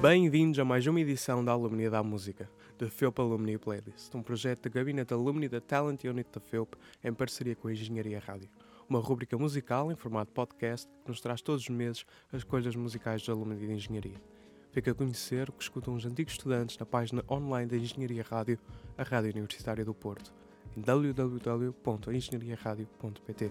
Bem-vindos a mais uma edição da Alumni da Música, da FEUP Alumni Playlist, um projeto da Gabinete Alumni da Talent Unit da FEUP em parceria com a Engenharia Rádio. Uma rúbrica musical em formato podcast que nos traz todos os meses as coisas musicais dos alumni de Engenharia. Fica a conhecer o que escutam os antigos estudantes na página online da Engenharia Rádio, a Rádio Universitária do Porto, em www.engenhariaradio.pt.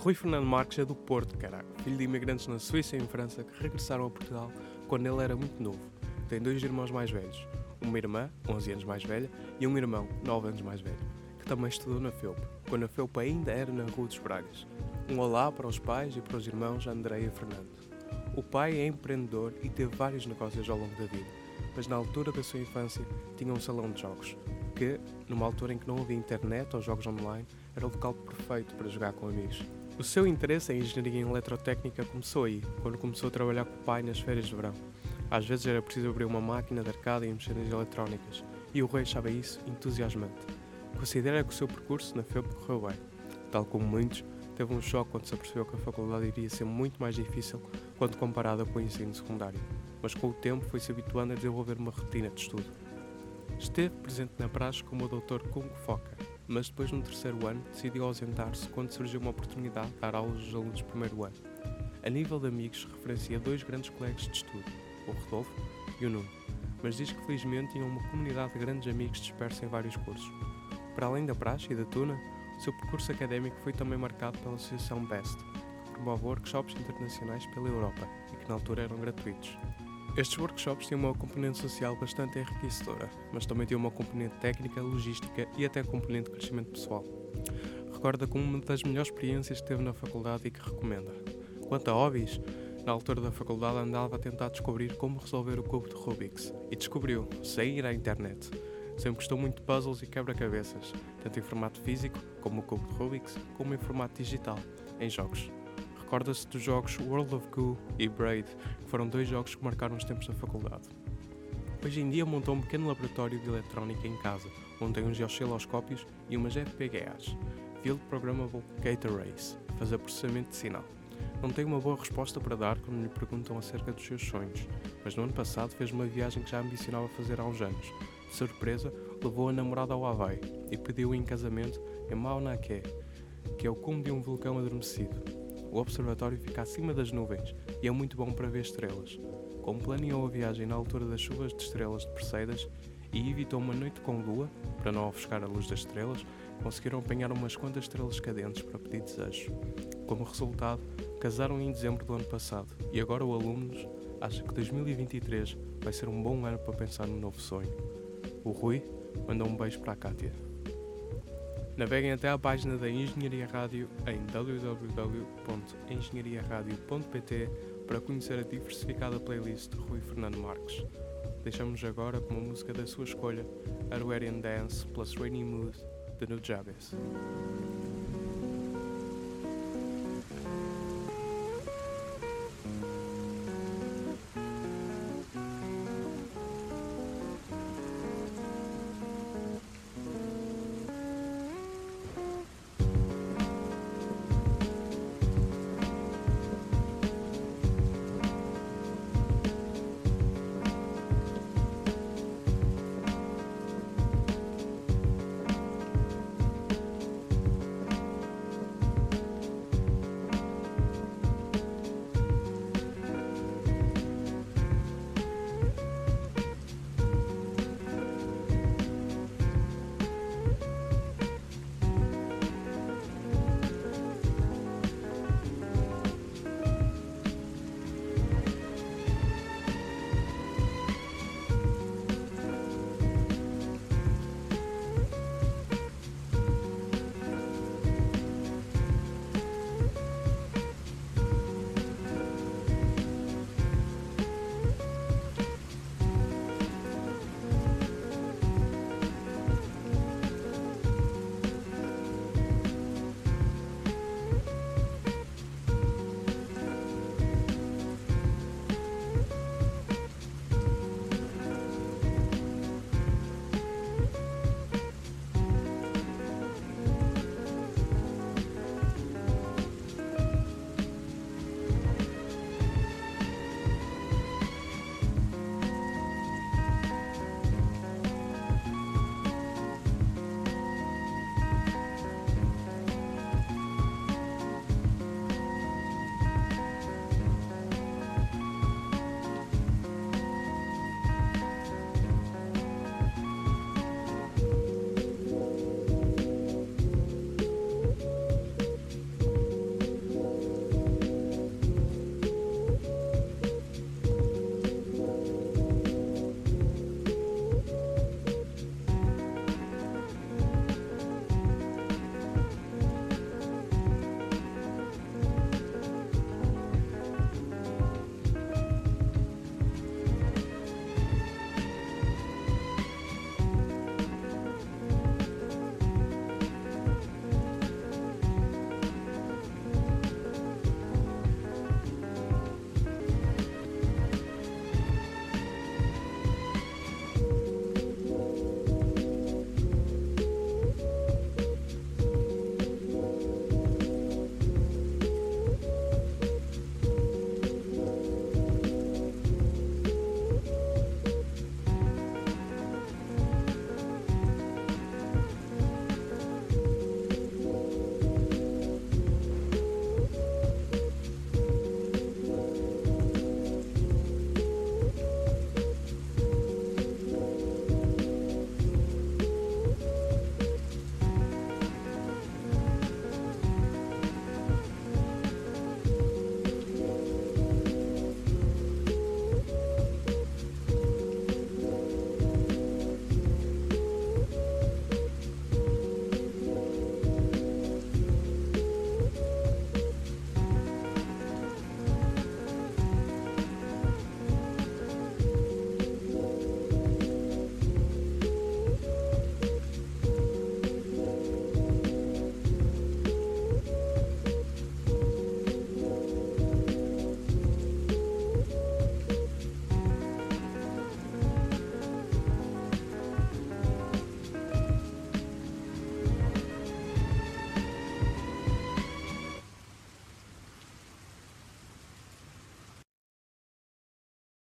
Rui Fernando Marques é do Porto, caralho, filho de imigrantes na Suíça e em França que regressaram a Portugal quando ele era muito novo. Tem dois irmãos mais velhos, uma irmã, 11 anos mais velha, e um irmão, 9 anos mais velho, que também estudou na FEUP, quando a FEUP ainda era na Rua dos Bragas. Um olá para os pais e para os irmãos André e Fernando. O pai é empreendedor e teve vários negócios ao longo da vida, mas na altura da sua infância tinha um salão de jogos, que, numa altura em que não havia internet ou jogos online, era o local perfeito para jogar com amigos. O seu interesse em engenharia eletrotécnica começou aí, quando começou a trabalhar com o pai nas férias de verão. Às vezes era preciso abrir uma máquina de arcade e mexer nas eletrónicas, e o rei achava isso entusiasmante. Considera que o seu percurso na FEUP correu bem. Tal como muitos, teve um choque quando se apercebeu que a faculdade iria ser muito mais difícil quando comparada com o ensino secundário, mas com o tempo foi-se habituando a desenvolver uma rotina de estudo. Esteve presente na praxe como o Dr. Kung Foka, mas depois no terceiro ano decidiu ausentar-se quando surgiu uma oportunidade de dar aulas aos alunos do primeiro ano. A nível de amigos, referencia dois grandes colegas de estudo, o Rodolfo e o Nuno, mas diz que felizmente tinham uma comunidade de grandes amigos dispersos em vários cursos. Para além da praxe e da tuna, o seu percurso académico foi também marcado pela Associação BEST, que promove workshops internacionais pela Europa e que na altura eram gratuitos. Estes workshops tinham uma componente social bastante enriquecedora, mas também tinham uma componente técnica, logística e até componente de crescimento pessoal. Recorda como uma das melhores experiências que teve na faculdade e que recomenda. Quanto a hobbies, na altura da faculdade andava a tentar descobrir como resolver o cubo de Rubik's e descobriu, sem ir à internet. Sempre gostou muito de puzzles e quebra-cabeças, tanto em formato físico, como o cubo de Rubik's, como em formato digital, em jogos. Recorda-se dos jogos World of Goo e Braid, que foram dois jogos que marcaram os tempos da faculdade. Hoje em dia montou um pequeno laboratório de eletrónica em casa, onde tem uns osciloscópios e umas FPGAs, Field Programmable Gate Arrays, fazer processamento de sinal. Não tenho uma boa resposta para dar quando lhe perguntam acerca dos seus sonhos, mas no ano passado fez uma viagem que já ambicionava fazer há uns anos. De surpresa, levou a namorada ao Havaí e pediu-o em casamento em Mauna Kea, que é o cume de um vulcão adormecido. O observatório fica acima das nuvens e é muito bom para ver estrelas. Como planeou a viagem na altura das chuvas de estrelas de Perseidas e evitou uma noite com lua, para não ofuscar a luz das estrelas, conseguiram apanhar umas quantas estrelas cadentes para pedir desejo. Como resultado, casaram em dezembro do ano passado e agora o Alumnos acha que 2023 vai ser um bom ano para pensar no novo sonho. O Rui manda um beijo para a Kátia. Naveguem até à página da Engenharia Rádio em www.engenhariaradio.pt para conhecer a diversificada playlist de Rui Fernando Marques. Deixamos agora com uma música da sua escolha, Arwarian Dance plus Rainy Mood, de Nujabes.